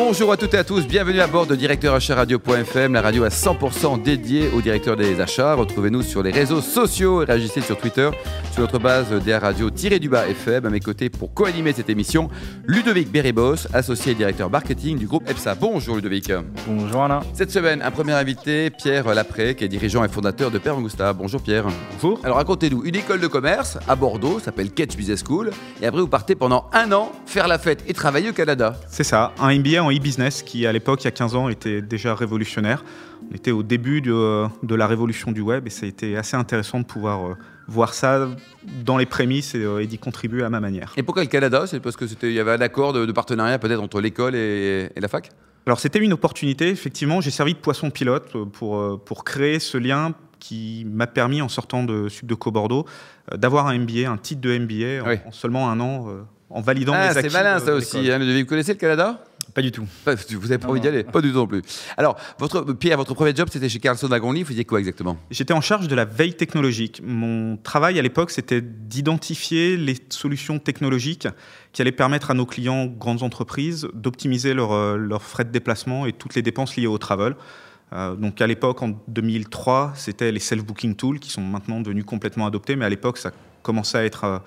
Bonjour à toutes et à tous, bienvenue à bord de directeuracharadio.fm, la radio à 100% dédiée aux directeurs des achats. Retrouvez-nous sur les réseaux sociaux et réagissez sur Twitter sur notre base DA Radio-du-bas FM. À mes côtés pour co-animer cette émission, Ludovic Beribos, associé et directeur marketing du groupe EPSA. Bonjour Ludovic. Bonjour Alain. Cette semaine, un premier invité, Pierre Lapré, qui est dirigeant et fondateur de Père Augusta. Bonjour Pierre. Bonjour. Alors racontez-nous, une école de commerce à Bordeaux s'appelle Ketch Business School et après vous partez pendant un an faire la fête et travailler au Canada. C'est ça, un MBA en e-business qui à l'époque, il y a 15 ans, était déjà révolutionnaire. On était au début de, de la révolution du web et ça a été assez intéressant de pouvoir euh, voir ça dans les prémices et, euh, et d'y contribuer à ma manière. Et pourquoi le Canada? C'est parce qu'il y avait un accord de, de partenariat peut-être entre l'école et, et la fac? Alors c'était une opportunité, effectivement, j'ai servi de poisson pilote euh, pour, pour créer ce lien qui m'a permis, en sortant de Subdeco Bordeaux, d'avoir un MBA, un titre de MBA en, Oui. en seulement un an, en validant Ah, c'est acquis malin de- ça aussi. Hein, vous connaissez le Canada? Pas du tout. Pas- Vous n'avez pas Non, envie d'y aller Pas du tout non plus. Alors, votre, Pierre, votre premier job, c'était chez Carlson Wagonly. Vous faisiez quoi exactement? J'étais en charge de la veille technologique. Mon travail à l'époque, c'était d'identifier les solutions technologiques qui allaient permettre à nos clients, grandes entreprises, d'optimiser leurs euh, leurs frais de déplacement et toutes les dépenses liées au travel. Euh, donc à l'époque, en 2003, c'était les self-booking tools qui sont maintenant devenus complètement adoptés, mais à l'époque, ça commençait à être euh,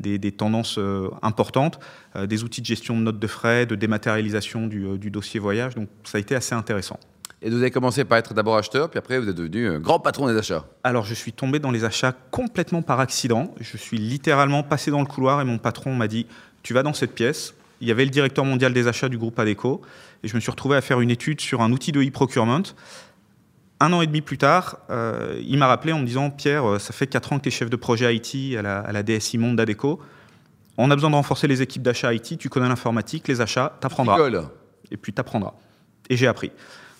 des, des tendances euh, importantes, euh, des outils de gestion de notes de frais, de dématérialisation du, euh, du dossier voyage. Donc ça a été assez intéressant. Et vous avez commencé par être d'abord acheteur, puis après vous êtes devenu grand patron des achats. Alors, je suis tombé dans les achats complètement par accident. Je suis littéralement passé dans le couloir et mon patron m'a dit Tu vas dans cette pièce. Il y avait le directeur mondial des achats du groupe Adeco. Et je me suis retrouvé à faire une étude sur un outil de e-procurement. Un an et demi plus tard, euh, il m'a rappelé en me disant Pierre, euh, ça fait 4 ans que tu es chef de projet IT à la, à la DSI Monde d'Adeco. On a besoin de renforcer les équipes d'achat IT. Tu connais l'informatique, les achats, t'apprendras et puis tu apprendras. Et j'ai appris.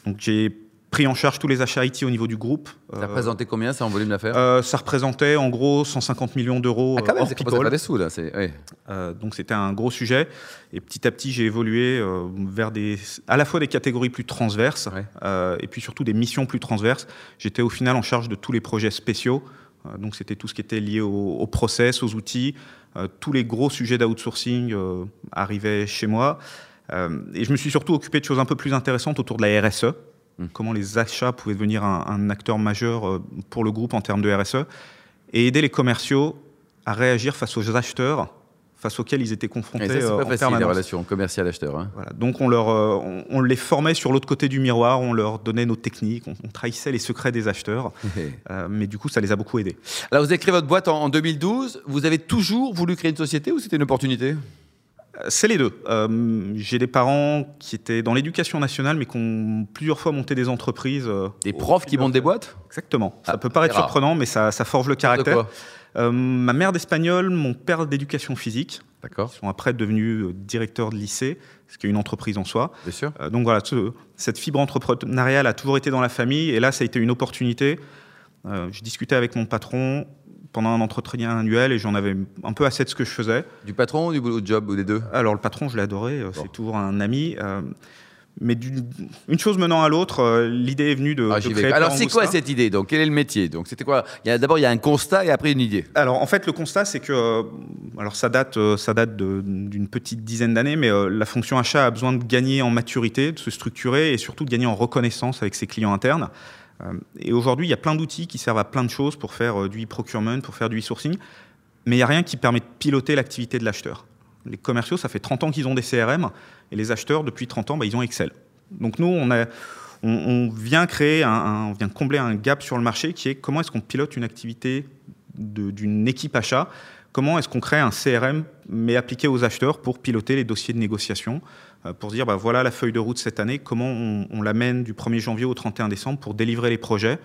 Donc j'ai pris en charge tous les achats IT au niveau du groupe. Ça Euh, représentait combien ça en volume d'affaires euh, ça représentait en gros 150 millions d'euros Ah, quand euh, même, hors c'est faire des sous là. ouais. Euh, donc c'était un gros sujet. Et petit à petit, j'ai évolué euh, vers des, à la fois des catégories plus transverses Ouais. euh, et puis surtout des missions plus transverses. J'étais au final en charge de tous les projets spéciaux. Euh, donc c'était tout ce qui était lié au, au process, aux outils. Euh, tous les gros sujets d'outsourcing euh, arrivaient chez moi. Euh, et je me suis surtout occupé de choses un peu plus intéressantes autour de la RSE. Mm. Comment les achats pouvaient devenir un, un acteur majeur euh, pour le groupe en termes de RSE. Et aider les commerciaux à réagir face aux acheteurs face auxquels ils étaient confrontés Et ça, c'est euh, pas en facile, les permanence. relations commercial-acheteur. hein. Voilà. Donc on, leur, euh, on, on les formait sur l'autre côté du miroir, on leur donnait nos techniques, on, on trahissait les secrets des acheteurs, euh, mais du coup ça les a beaucoup aidés. Alors, vous avez créé votre boîte en, en 2012. Vous avez toujours voulu créer une société ou c'était une opportunité? C'est les deux. Euh, J'ai des parents qui étaient dans l'éducation nationale, mais qui ont plusieurs fois monté des entreprises. euh, Des profs qui montent des boîtes Exactement. Ça Ah, peut paraître surprenant, mais ça, ça forge le caractère. Euh, ma mère d'espagnol, mon père d'éducation physique. D'accord, Ils sont après devenus directeurs de lycée, ce qui est une entreprise en soi. bien sûr. Donc voilà, ce- cette fibre entrepreneuriale a toujours été dans la famille et là, ça a été une opportunité. Je discutais avec mon patron pendant un entretien annuel et j'en avais un peu assez de ce que je faisais. Du patron ou du boulot de job ou des deux? Alors le patron, je l'ai adoré, euh, Bon. c'est toujours un ami. euh, mais d'une- une chose menant à l'autre, euh, l'idée est venue de, Ah, de créer Alors, c'est quoi cette idée? Donc, quel est le métier? Donc, c'était quoi? D'abord, il y a un constat et après une idée. Alors en fait, le constat, c'est que, alors ça date, ça date d'une petite dizaine d'années, mais euh, la fonction achat a besoin de gagner en maturité, de se structurer et surtout de gagner en reconnaissance avec ses clients internes. Euh, et aujourd'hui, il y a plein d'outils qui servent à plein de choses pour faire euh, du e-procurement, pour faire du e-sourcing, mais il n'y a rien qui permet de piloter l'activité de l'acheteur. Les commerciaux, ça fait 30 ans qu'ils ont des CRM, et les acheteurs, depuis 30 ans, bah, ils ont Excel. Donc nous, on, vient créer, on vient combler un gap sur le marché qui est comment est-ce qu'on pilote une activité d'une équipe achat? Comment est-ce qu'on crée un CRM mais appliqué aux acheteurs pour piloter les dossiers de négociation Pour se dire, bah, voilà la feuille de route cette année, comment on, on l'amène du 1er janvier au 31 décembre pour délivrer les projets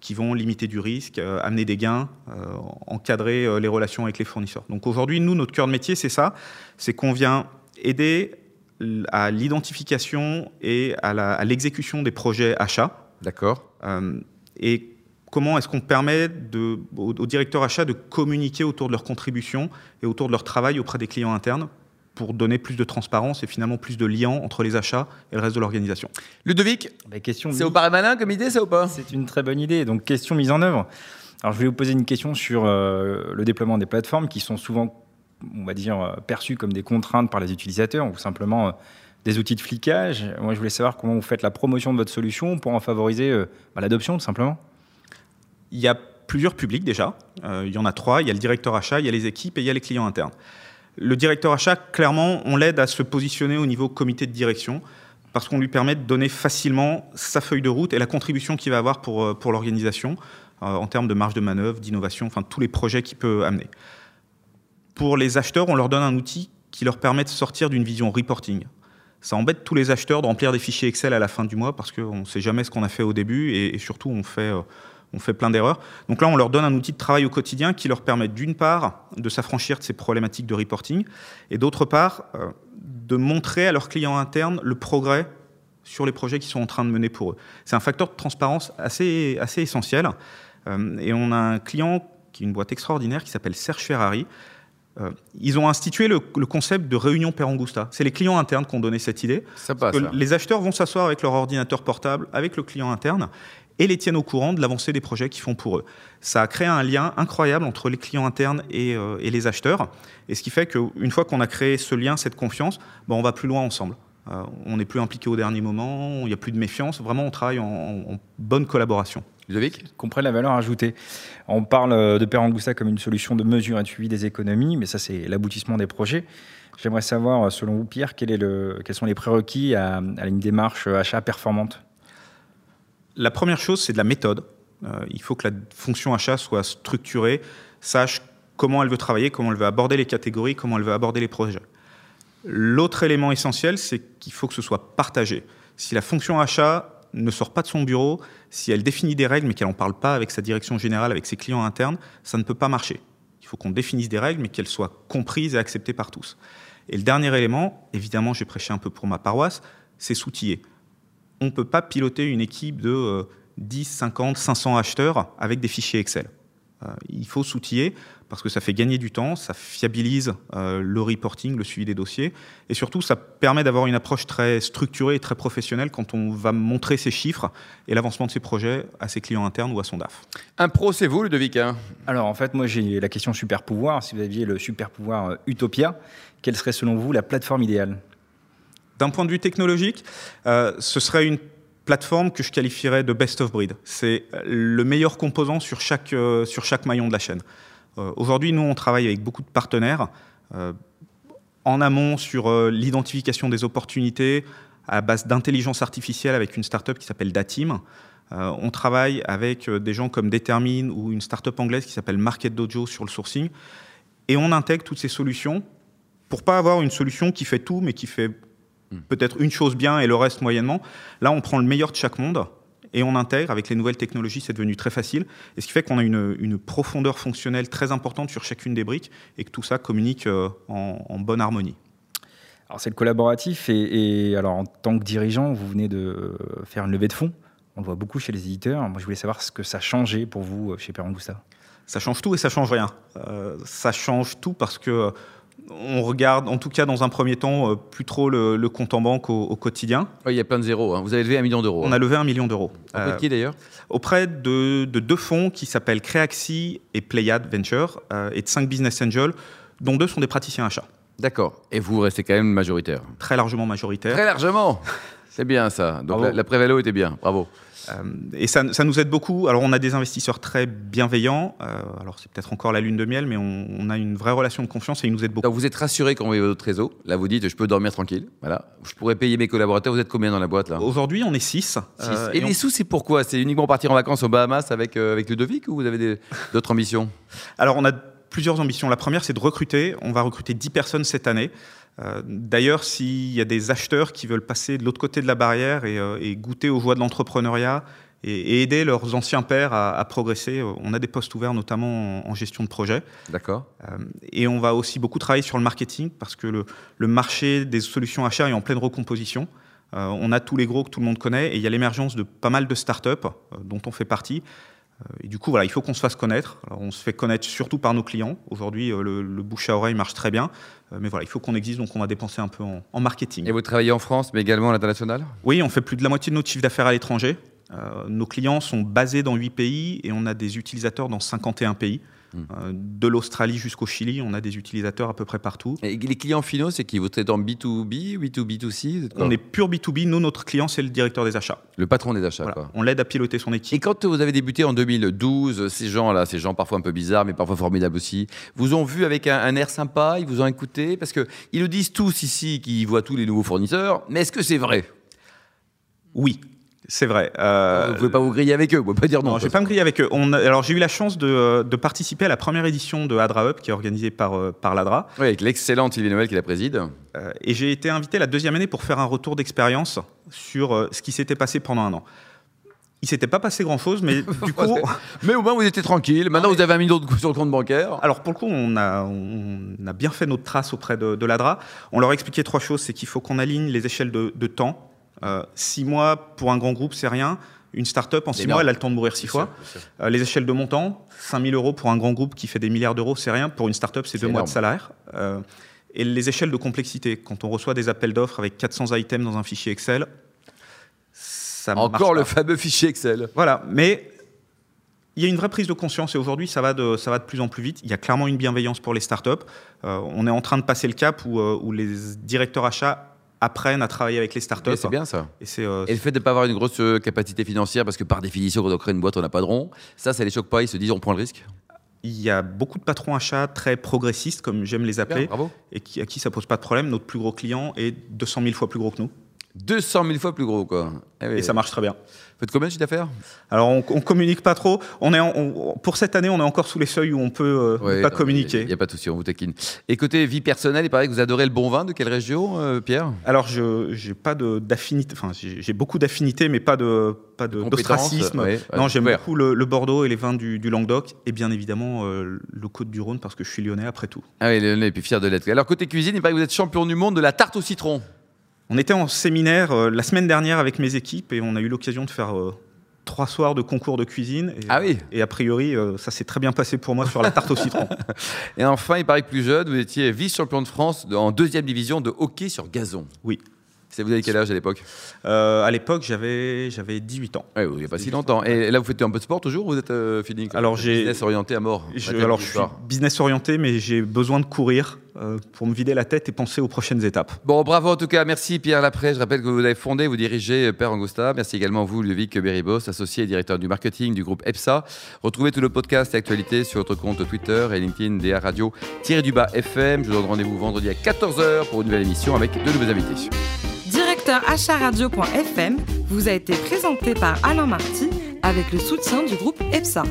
qui vont limiter du risque, euh, amener des gains, euh, encadrer euh, les relations avec les fournisseurs. Donc aujourd'hui, nous, notre cœur de métier, c'est ça, c'est qu'on vient aider à l'identification et à l'exécution des projets achats. D'accord. Euh, et comment est-ce qu'on permet de, aux, aux directeurs achats de communiquer autour de leur contribution et autour de leur travail auprès des clients internes? Pour donner plus de transparence et finalement plus de liens entre les achats et le reste de l'organisation. Ludovic, bah, question c'est au paraît malin comme idée, ça ou pas? C'est une très bonne idée. Donc, question mise en œuvre. Alors, je vais vous poser une question sur euh, le déploiement des plateformes qui sont souvent, on va dire, euh, perçues comme des contraintes par les utilisateurs ou simplement euh, des outils de flicage. Moi, je voulais savoir comment vous faites la promotion de votre solution pour en favoriser bah, l'adoption, tout simplement. Il y a plusieurs publics déjà. il y en a trois. Il y a le directeur achat, il y a les équipes et il y a les clients internes. Le directeur achat, clairement, on l'aide à se positionner au niveau comité de direction parce qu'on lui permet de donner facilement sa feuille de route et la contribution qu'il va avoir pour, euh, pour l'organisation euh, en termes de marge de manœuvre, d'innovation, enfin tous les projets qu'il peut amener. Pour les acheteurs, on leur donne un outil qui leur permet de sortir d'une vision reporting. Ça embête tous les acheteurs de remplir des fichiers Excel à la fin du mois parce qu'on ne sait jamais ce qu'on a fait au début et, surtout on fait... Euh, on fait plein d'erreurs. Donc là, on leur donne un outil de travail au quotidien qui leur permet d'une part de s'affranchir de ces problématiques de reporting et d'autre part euh, de montrer à leurs clients internes le progrès sur les projets qu'ils sont en train de mener pour eux. C'est un facteur de transparence assez, assez essentiel. Euh, et on a un client qui est une boîte extraordinaire qui s'appelle Serge Ferrari. Euh, ils ont institué le, concept de réunion Perangusta. C'est les clients internes qui ont donné cette idée. Ça passe, les acheteurs vont s'asseoir avec leur ordinateur portable, avec le client interne, et les tiennent au courant de l'avancée des projets qu'ils font pour eux. Ça a créé un lien incroyable entre les clients internes et, euh, les acheteurs, et ce qui fait qu'une fois qu'on a créé ce lien, cette confiance, ben, on va plus loin ensemble. Euh, on n'est plus impliqué au dernier moment, il n'y a plus de méfiance, vraiment on travaille en, bonne collaboration. Ludovic Comprennent la valeur ajoutée. On parle euh, de Perangusta comme une solution de mesure et de suivi des économies, mais ça c'est l'aboutissement des projets. J'aimerais savoir, selon vous Pierre, quel est le, quels sont les prérequis à une démarche achat performante? La première chose, c'est de la méthode. Euh, il faut que la fonction achat soit structurée, sache comment elle veut travailler, comment elle veut aborder les catégories, comment elle veut aborder les projets. L'autre élément essentiel, c'est qu'il faut que ce soit partagé. Si la fonction achat ne sort pas de son bureau, si elle définit des règles mais qu'elle n'en parle pas avec sa direction générale, avec ses clients internes, ça ne peut pas marcher. Il faut qu'on définisse des règles mais qu'elles soient comprises et acceptées par tous. Et le dernier élément, évidemment j'ai prêché un peu pour ma paroisse, c'est s'outiller on ne peut pas piloter une équipe de 10, 50, 500 acheteurs avec des fichiers Excel. Euh, il faut s'outiller parce que ça fait gagner du temps, ça fiabilise euh, le reporting, le suivi des dossiers, et surtout ça permet d'avoir une approche très structurée et très professionnelle quand on va montrer ses chiffres et l'avancement de ses projets à ses clients internes ou à son DAF. Un pro, c'est vous, Ludovic hein? Alors en fait, moi j'ai la question super pouvoir. Si vous aviez le super pouvoir euh, Utopia, quelle serait selon vous la plateforme idéale? D'un point de vue technologique, euh, ce serait une plateforme que je qualifierais de best of breed. C'est le meilleur composant sur chaque, euh, sur chaque maillon de la chaîne. Euh, aujourd'hui, nous, on travaille avec beaucoup de partenaires en amont sur l'identification des opportunités à base d'intelligence artificielle avec une startup qui s'appelle Datim. on travaille avec des gens comme Determine ou une startup anglaise qui s'appelle Market Dojo sur le sourcing. Et on intègre toutes ces solutions pour pas avoir une solution qui fait tout, mais qui fait Hmm. peut-être une chose bien et le reste moyennement. Là, on prend le meilleur de chaque monde et on intègre. Avec les nouvelles technologies, c'est devenu très facile. Et ce qui fait qu'on a une, profondeur fonctionnelle très importante sur chacune des briques et que tout ça communique euh, en, bonne harmonie. Alors, c'est le collaboratif. Et, alors, en tant que dirigeant, vous venez de faire une levée de fonds. On le voit beaucoup chez les éditeurs. Moi, je voulais savoir ce que ça changeait pour vous euh, chez Perangusta. Ça change tout et ça change rien. Euh, ça change tout parce que on regarde, en tout cas dans un premier temps, euh, plus trop le, compte en banque au, quotidien. il y a plein de zéros. Hein. Vous avez levé un million d'euros. On a levé un million d'euros. Auprès de qui d'ailleurs? Auprès de, deux fonds qui s'appellent Créaxi et Playad Venture euh, et de cinq business angels, dont deux sont des praticiens achats. D'accord. Et vous restez quand même majoritaire? Très largement majoritaire. Très largement C'est bien ça. Donc la, la prévalo était bien. Bravo. Euh, et ça, nous aide beaucoup. Alors, on a des investisseurs très bienveillants. Euh, alors, c'est peut-être encore la lune de miel, mais on, a une vraie relation de confiance et ils nous aident beaucoup. Donc, vous êtes rassuré quand vous voyez votre réseau. Là, vous dites, je peux dormir tranquille. Voilà. Je pourrais payer mes collaborateurs. Vous êtes combien dans la boîte là? Aujourd'hui, on est 6. Euh, et, les sous, c'est pourquoi? C'est uniquement partir en vacances aux Bahamas avec, avec Ludovic ou vous avez d'autres ambitions? Alors, on a plusieurs ambitions. La première, c'est de recruter. On va recruter 10 personnes cette année. D'ailleurs, s'il y a des acheteurs qui veulent passer de l'autre côté de la barrière et, et goûter aux joies de l'entrepreneuriat et, aider leurs anciens pairs à, progresser. On a des postes ouverts notamment en, gestion de projet. D'accord. Euh, et on va aussi beaucoup travailler sur le marketing parce que le, marché des solutions achats est en pleine recomposition. Euh, on a tous les gros que tout le monde connaît et il y a l'émergence de pas mal de startups euh, dont on fait partie. Et du coup, voilà, il faut qu'on se fasse connaître. Alors, on se fait connaître surtout par nos clients. Aujourd'hui, le, le, bouche à oreille marche très bien. Mais voilà, il faut qu'on existe, donc on va dépenser un peu en, en, marketing. Et vous travaillez en France, mais également à l'international? Oui, on fait plus de la moitié de notre chiffre d'affaires à l'étranger. Euh, nos clients sont basés dans 8 pays et on a des utilisateurs dans 51 pays. Hmm. Euh, de l'Australie jusqu'au Chili, on a des utilisateurs à peu près partout. Et les clients finaux, c'est qui Vous êtes en B2B, B2B2C On est pur B2B. Nous, notre client, c'est le directeur des achats. Le patron des achats, quoi. On l'aide à piloter son équipe. Et quand vous avez débuté en 2012, ces gens-là, ces gens parfois un peu bizarres, mais parfois formidables aussi, vous ont vu avec un, un air sympa, ils vous ont écouté? Parce qu'ils nous disent tous ici qu'ils voient tous les nouveaux fournisseurs, mais est-ce que c'est vrai? Oui, c'est vrai. Euh, vous ne pouvez pas vous griller avec eux, vous ne pouvez pas dire non. Non, je ne vais pas me griller avec eux. On alors j'ai eu la chance de, de, participer à la première édition de Adra Up, qui est organisée par, euh, par l'Adra. Oui, avec l'excellente Sylvie Noël qui la préside. Euh, et j'ai été invité la deuxième année pour faire un retour d'expérience sur euh, ce qui s'était passé pendant un an. Il s'était pas passé grand chose, mais du coup. mais au moins vous étiez tranquille. Maintenant vous avez un million de sur le compte bancaire. Alors pour le coup, on a, on a bien fait notre trace auprès de, de l'ADRA. On leur a expliqué trois choses c'est qu'il faut qu'on aligne les échelles de, de temps. Euh, six mois pour un grand groupe, c'est rien. Une start-up, en six mois, elle a le temps de mourir six fois. Sûr. Euh, les échelles de montant, 5 000 euros pour un grand groupe qui fait des milliards d'euros, c'est rien. Pour une start-up, c'est deux mois de salaire. Euh, et les échelles de complexité, quand on reçoit des appels d'offres avec 400 items dans un fichier Excel, ça Encore le fameux fichier Excel. Voilà, mais il y a une vraie prise de conscience et aujourd'hui, ça, va de, ça va de plus en plus vite. Il y a clairement une bienveillance pour les startups. Euh, on est en train de passer le cap où, où les directeurs achats apprennent à travailler avec les startups. C'est bien ça. Et, euh, et le fait de ne pas avoir une grosse capacité financière, parce que par définition, quand on crée une boîte, on n'a pas de rond, ça, ça les choque pas. Ils se disent, on prend le risque il y a beaucoup de patrons achats très progressistes, comme j'aime les appeler, bien, et qui, à qui ça pose pas de problème. Notre plus gros client est 200 000 fois plus gros que nous. 200 000 fois plus gros, quoi. Eh oui. Et ça marche très bien. Vous faites combien de chiffre d'affaires? Alors, on, on, communique pas trop. On est en, on, pour cette année, on est encore sous les seuils où on peut euh, ouais, pas non, communiquer. Il n'y a, a, pas de souci, on vous taquine. Et côté vie personnelle, il paraît que vous adorez le bon vin. De quelle région, euh, Pierre? Alors, je j'ai pas d'affinité. Enfin, j'ai beaucoup d'affinités, mais pas de pas d'ostracisme. Ouais, non, j'aime beaucoup le, le, Bordeaux et les vins du, du Languedoc, et bien évidemment euh, le Côte du Rhône parce que je suis lyonnais après tout. Ah oui, lyonnais, et puis fier de l'être. Alors côté cuisine, il paraît que vous êtes champion du monde de la tarte au citron. On était en séminaire euh, la semaine dernière avec mes équipes et on a eu l'occasion de faire euh, trois soirs de concours de cuisine. Et, ah oui Et a priori, euh, ça s'est très bien passé pour moi sur la tarte au citron. Et enfin, il paraît que plus jeune, vous étiez vice-champion de France en deuxième division de hockey sur gazon. Oui. Vous avez quel âge à l'époque? À l'époque, j'avais 18 ans. Oui, il n'y a pas si longtemps. Et là, vous faites un peu de sport toujours ou vous êtes fini Alors, business orienté à mort. Je, alors, je suis business orienté, mais j'ai besoin de courir euh, pour me vider la tête et penser aux prochaines étapes. Bon, bravo en tout cas. Merci Pierre Lapré. Je rappelle que vous avez fondé, vous dirigez Père Angosta. Merci également vous, Ludovic Beribos, associé et directeur du marketing du groupe EPSA. Retrouvez tous nos podcasts et actualités sur votre compte Twitter et LinkedIn DA Radio du bas FM. Je vous donne rendez-vous vendredi à 14h pour une nouvelle émission avec de nouveaux invités acharadio.fm vous a été présenté par Alain Marty avec le soutien du groupe EPSA.